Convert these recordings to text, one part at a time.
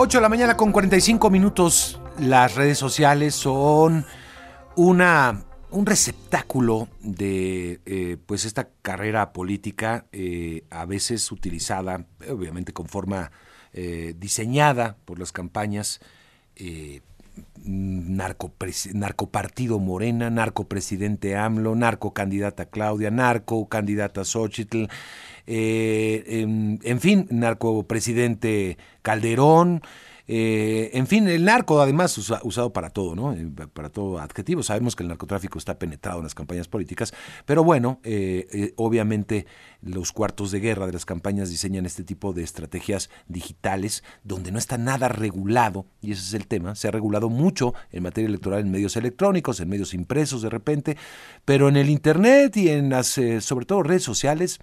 8 de la mañana con 45 minutos. Las redes sociales son una, un receptáculo de eh, pues esta carrera política, eh, a veces utilizada, obviamente con forma eh, diseñada por las campañas narcopartido Morena, narcopresidente AMLO, narcocandidata Claudia, narcocandidata Xochitl, eh, en, en, fin, narcopresidente Calderón, eh, en fin, el narco además usado para todo, ¿no? Eh, para todo adjetivo. Sabemos que el narcotráfico está penetrado en las campañas políticas, pero bueno, eh, obviamente los cuartos de guerra de las campañas diseñan este tipo de estrategias digitales donde no está nada regulado, y ese es el tema, se ha regulado mucho en materia electoral en medios electrónicos, en medios impresos de repente, pero en el Internet y en las, sobre todo redes sociales,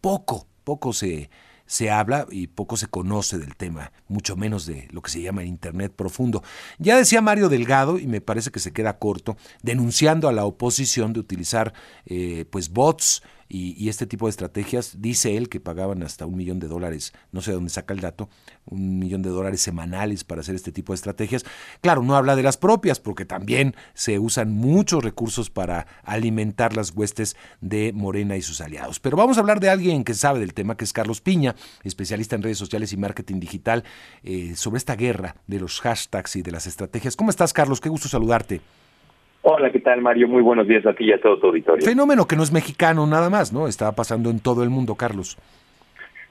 poco, poco se se habla y poco se conoce del tema, mucho menos de lo que se llama Internet profundo. Ya decía Mario Delgado, y me parece que se queda corto, denunciando a la oposición de utilizar eh, pues bots, y, este tipo de estrategias, dice él que pagaban hasta un millón de dólares, no sé de dónde saca el dato, un millón de dólares semanales para hacer este tipo de estrategias. Claro, no habla de las propias, porque también se usan muchos recursos para alimentar las huestes de Morena y sus aliados. Pero vamos a hablar de alguien que sabe del tema, que es Carlos Piña, especialista en redes sociales y marketing digital, eh, sobre esta guerra de los hashtags y de las estrategias. ¿Cómo estás, Carlos? Qué gusto saludarte. Hola, ¿qué tal, Mario? Muy buenos días a ti y a todo tu auditorio. Fenómeno que no es mexicano nada más, ¿no? Está pasando en todo el mundo, Carlos.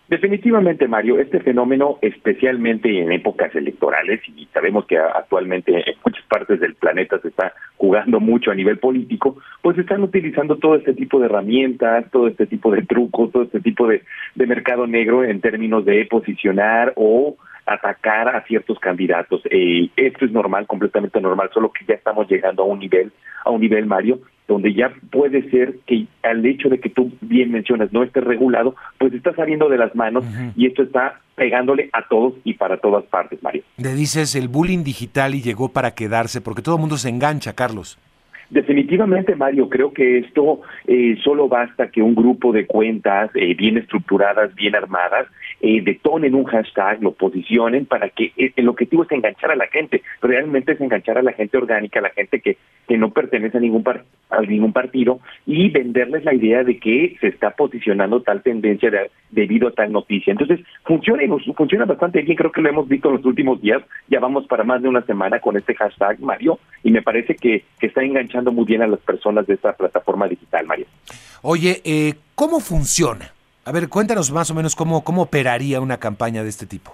Definitivamente, Mario, este fenómeno, especialmente en épocas electorales, y sabemos que actualmente en muchas partes del planeta se está jugando mucho a nivel político, pues están utilizando todo este tipo de herramientas, todo este tipo de trucos, todo este tipo de, de mercado negro en términos de posicionar o atacar a ciertos candidatos. Eh, esto es normal, completamente normal, solo que ya estamos llegando a un nivel, a un nivel, Mario, donde ya puede ser que al hecho de que tú bien mencionas no esté regulado, pues está saliendo de las manos y esto está pegándole a todos y para todas partes, Mario. Le dices el bullying digital y llegó para quedarse, porque todo el mundo se engancha, Carlos. Definitivamente, Mario, creo que esto eh, solo basta que un grupo de cuentas eh, bien estructuradas, bien armadas, eh, detonen un hashtag, lo posicionen para que eh, el objetivo es enganchar a la gente, realmente es enganchar a la gente orgánica, a la gente que, que no pertenece a ningún, a ningún partido y venderles la idea de que se está posicionando tal tendencia debido a tal noticia. Entonces, funciona, funciona bastante bien, creo que lo hemos visto en los últimos días, ya vamos para más de una semana con este hashtag, Mario, y me parece que, que está enganchando muy bien a las personas de esta plataforma digital, Mario. Oye, eh, ¿cómo funciona? A ver, cuéntanos más o menos cómo, cómo operaría una campaña de este tipo.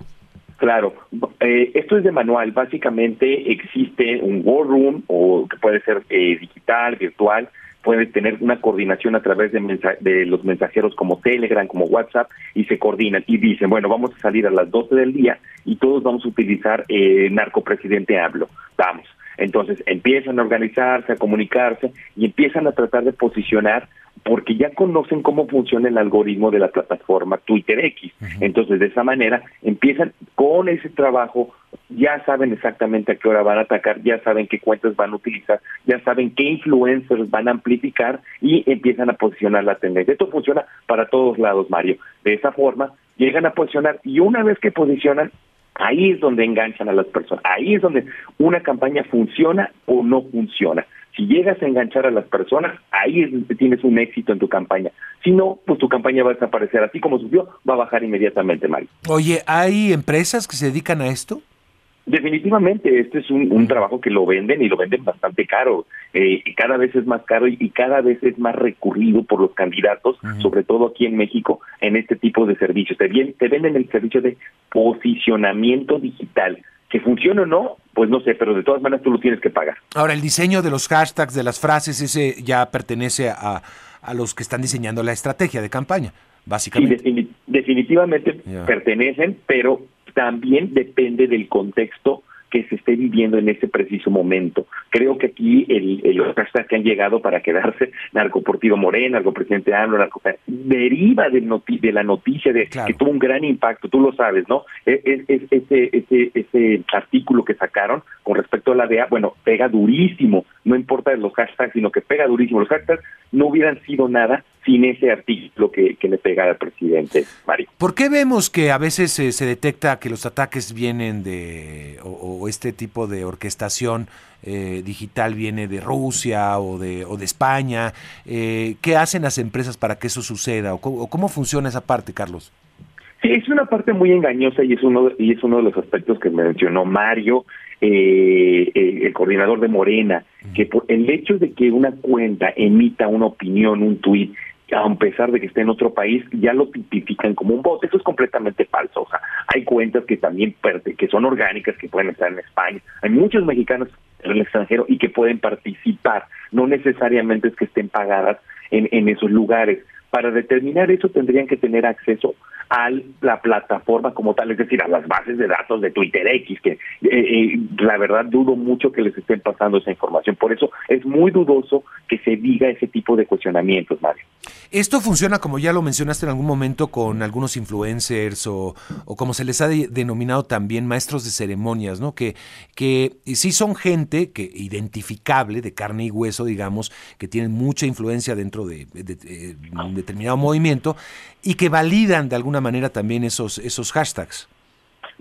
Claro, eh, esto es de manual. Básicamente existe un war room o que puede ser eh, digital, virtual, puede tener una coordinación a través de, los mensajeros como Telegram, como WhatsApp, y se coordinan y dicen, bueno, vamos a salir a las 12 del día y todos vamos a utilizar eh, narcopresidente hablo. Vamos. Entonces empiezan a organizarse, a comunicarse y empiezan a tratar de posicionar porque ya conocen cómo funciona el algoritmo de la plataforma Twitter X. Entonces, de esa manera, empiezan con ese trabajo, ya saben exactamente a qué hora van a atacar, ya saben qué cuentas van a utilizar, ya saben qué influencers van a amplificar y empiezan a posicionar la tendencia. Esto funciona para todos lados, Mario. De esa forma, llegan a posicionar y una vez que posicionan, ahí es donde enganchan a las personas, ahí es donde una campaña funciona o no funciona. Si llegas a enganchar a las personas, ahí es donde tienes un éxito en tu campaña. Si no, pues tu campaña va a desaparecer. Así como subió, va a bajar inmediatamente, Mario. Oye, ¿hay empresas que se dedican a esto? Definitivamente, este es un, trabajo que lo venden y lo venden bastante caro. Eh, cada vez es más caro y, cada vez es más recurrido por los candidatos, sobre todo aquí en México, en este tipo de servicios. Te, te venden el servicio de posicionamiento digital. Que funcione o no, pues no sé, pero de todas maneras tú lo tienes que pagar. Ahora, el diseño de los hashtags, de las frases, ese ya pertenece a, a los que están diseñando la estrategia de campaña, básicamente. Sí, definitivamente pertenecen, pero también depende del contexto que se esté viviendo en ese preciso momento. Creo que aquí el, los hashtags que han llegado para quedarse, narcoportivo Morena, narcopresidente AMLO, narco, deriva de, de la noticia de que tuvo un gran impacto, tú lo sabes, ¿no? Es, es, ese, ese, ese artículo que sacaron con respecto a la DEA, bueno, pega durísimo, no importa los hashtags, sino que pega durísimo. Los hashtags no hubieran sido nada sin ese artículo que, le pega al presidente Mario. ¿Por qué vemos que a veces se detecta que los ataques vienen de, o, este tipo de orquestación eh, digital viene de Rusia o de, o de España? Eh, ¿Qué hacen las empresas para que eso suceda? ¿O cómo, funciona esa parte, Carlos? Sí, es una parte muy engañosa y es uno, y es uno de los aspectos que mencionó Mario. Eh, el coordinador de Morena, que por el hecho de que una cuenta emita una opinión, un tuit, a pesar de que esté en otro país, ya lo tipifican como un bot. Eso es completamente falso. O sea, hay cuentas que también que son orgánicas, que pueden estar en España. Hay muchos mexicanos en el extranjero y que pueden participar. No necesariamente es que estén pagadas en, en esos lugares. Para determinar eso tendrían que tener acceso a la plataforma como tal, es decir, a las bases de datos de Twitter X, que eh, eh, la verdad dudo mucho que les estén pasando esa información. Por eso es muy dudoso que se diga ese tipo de cuestionamientos, Mario. Esto funciona, como ya lo mencionaste en algún momento, con algunos influencers o, como se les ha denominado también maestros de ceremonias, ¿no? Que, que sí son gente que identificable, de carne y hueso, digamos, que tienen mucha influencia dentro de, de un determinado movimiento y que validan de alguna manera también esos, esos hashtags.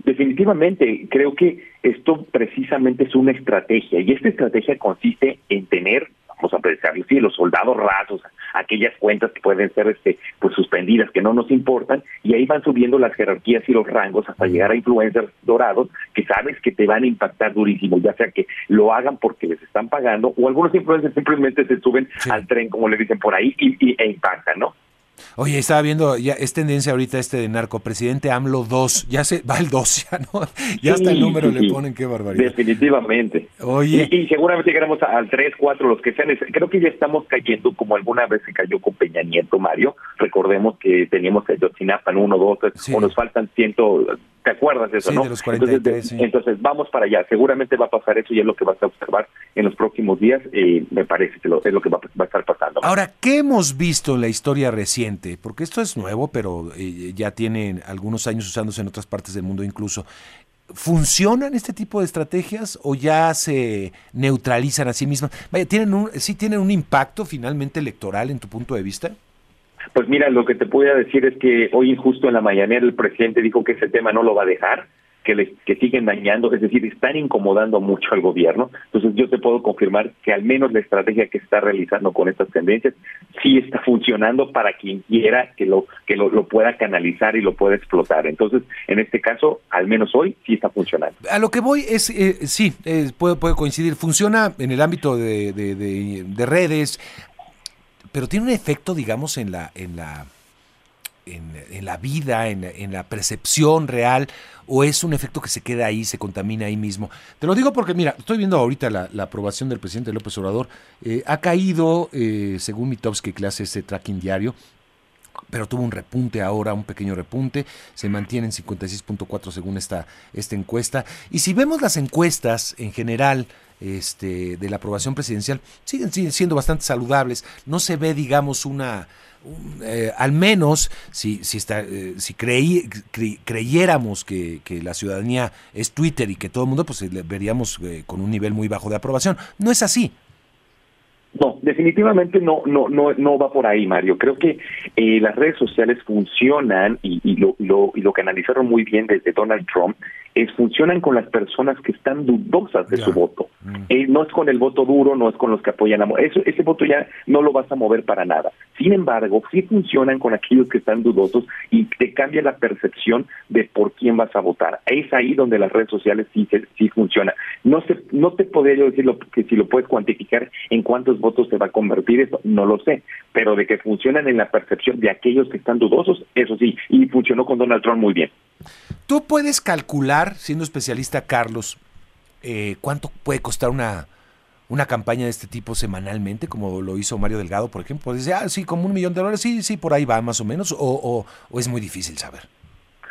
Definitivamente, creo que esto precisamente es una estrategia y esta estrategia consiste en tener, vamos a pensarlo sí, los soldados rasos, aquellas cuentas que pueden ser este, pues suspendidas, que no nos importan, y ahí van subiendo las jerarquías y los rangos hasta llegar a influencers dorados que sabes que te van a impactar durísimo, ya sea que lo hagan porque les están pagando, o algunos influencers simplemente se suben al tren, como le dicen por ahí, y, y, e impactan, ¿no? Oye, estaba viendo, ya es tendencia ahorita este de narco, presidente AMLO 2, ya se va el 2, ya no, ya hasta el número le ponen, qué barbaridad. Definitivamente. Oye. Y, seguramente llegaremos al 3, 4, los que sean, creo que ya estamos cayendo como alguna vez se cayó con Peña Nieto, Mario, recordemos que teníamos el Yotzinapa en 1, 2, o nos faltan ciento, ¿te acuerdas de eso, sí, no? de los 43, entonces, entonces, vamos para allá, seguramente va a pasar eso y es lo que vas a observar en los próximos días, eh, me parece que es lo que va, va a estar pasando. Ahora, ¿qué hemos visto en la historia reciente? porque esto es nuevo, pero eh, ya tiene algunos años usándose en otras partes del mundo incluso. ¿Funcionan este tipo de estrategias o ya se neutralizan a sí mismas? Vaya, ¿tienen un, ¿sí tienen un impacto finalmente electoral en tu punto de vista? Pues mira, lo que te puedo decir es que hoy justo en la mañanera el presidente dijo que ese tema no lo va a dejar, que, les, que siguen dañando, es decir, están incomodando mucho al gobierno. Entonces yo te puedo confirmar que al menos la estrategia que está realizando con estas tendencias sí está funcionando para quien quiera que lo que lo, pueda canalizar y lo pueda explotar. Entonces, en este caso, al menos hoy sí está funcionando. A lo que voy es, eh, sí, puede, puede coincidir, funciona en el ámbito de, de, de redes, pero tiene un efecto, digamos, en la... En la en, la vida, en, la percepción real, o es un efecto que se queda ahí, se contamina ahí mismo? Te lo digo porque, mira, estoy viendo ahorita la, aprobación del presidente López Obrador. Eh, ha caído, eh, según Mitowski, hace ese tracking diario, pero tuvo un repunte ahora, un pequeño repunte, se mantiene en 56.4 según esta, esta encuesta. Y si vemos las encuestas en general este, de la aprobación presidencial, siguen, siguen siendo bastante saludables, no se ve, digamos, una eh, al menos si, si, está, eh, si creí, creyéramos que, que, la ciudadanía es Twitter y que todo el mundo, pues veríamos eh, con un nivel muy bajo de aprobación. No es así. No, definitivamente no, no, no, no va por ahí, Mario. Creo que las redes sociales funcionan y, y, lo, lo, y lo canalizaron muy bien desde Donald Trump es, funcionan con las personas que están dudosas de su voto. Mm. Eh, no es con el voto duro, no es con los que apoyan a... Eso, ese voto ya no lo vas a mover para nada. Sin embargo, sí funcionan con aquellos que están dudosos y te cambia la percepción de por quién vas a votar. Es ahí donde las redes sociales sí, sí funcionan. No, sé, no te podría yo decir que si lo puedes cuantificar en cuántos votos se va a convertir eso, no lo sé, pero de que funcionan en la percepción de aquellos que están dudosos, eso sí, y funcionó con Donald Trump muy bien. Tú puedes calcular, siendo especialista Carlos, eh, cuánto puede costar una, una campaña de este tipo semanalmente, como lo hizo Mario Delgado, por ejemplo. Dice, ah, sí, como un millón de dólares, sí, sí, por ahí va más o menos, o, o es muy difícil saber.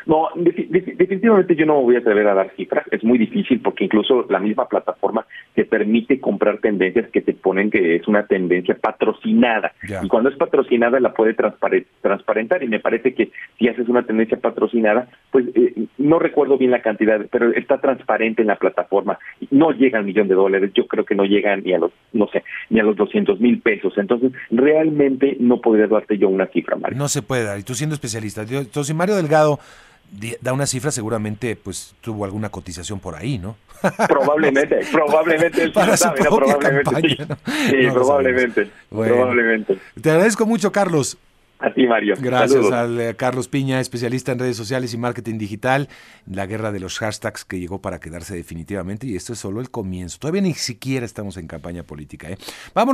No, definitivamente yo no me voy a atrever a dar cifras, es muy difícil porque incluso la misma plataforma te permite comprar tendencias que te ponen que es una tendencia patrocinada. Y cuando es patrocinada la puede transparentar y me parece que si haces una tendencia patrocinada, pues eh, no recuerdo bien la cantidad, pero está transparente en la plataforma. No llega al millón de dólares, yo creo que no llega ni a los, no sé, ni a los 200 mil pesos. Entonces, realmente no podría darte yo una cifra, Mario. No se puede dar, y tú siendo especialista. Entonces, Mario Delgado da una cifra, seguramente pues tuvo alguna cotización por ahí, ¿no? Probablemente, probablemente Para su probablemente, sí. probablemente, probablemente. Te agradezco mucho, Carlos. A ti, Mario. Gracias al eh, Carlos Piña, especialista en redes sociales y marketing digital, la guerra de los hashtags que llegó para quedarse definitivamente y esto es solo el comienzo. Todavía ni siquiera estamos en campaña política. ¿eh? Vamos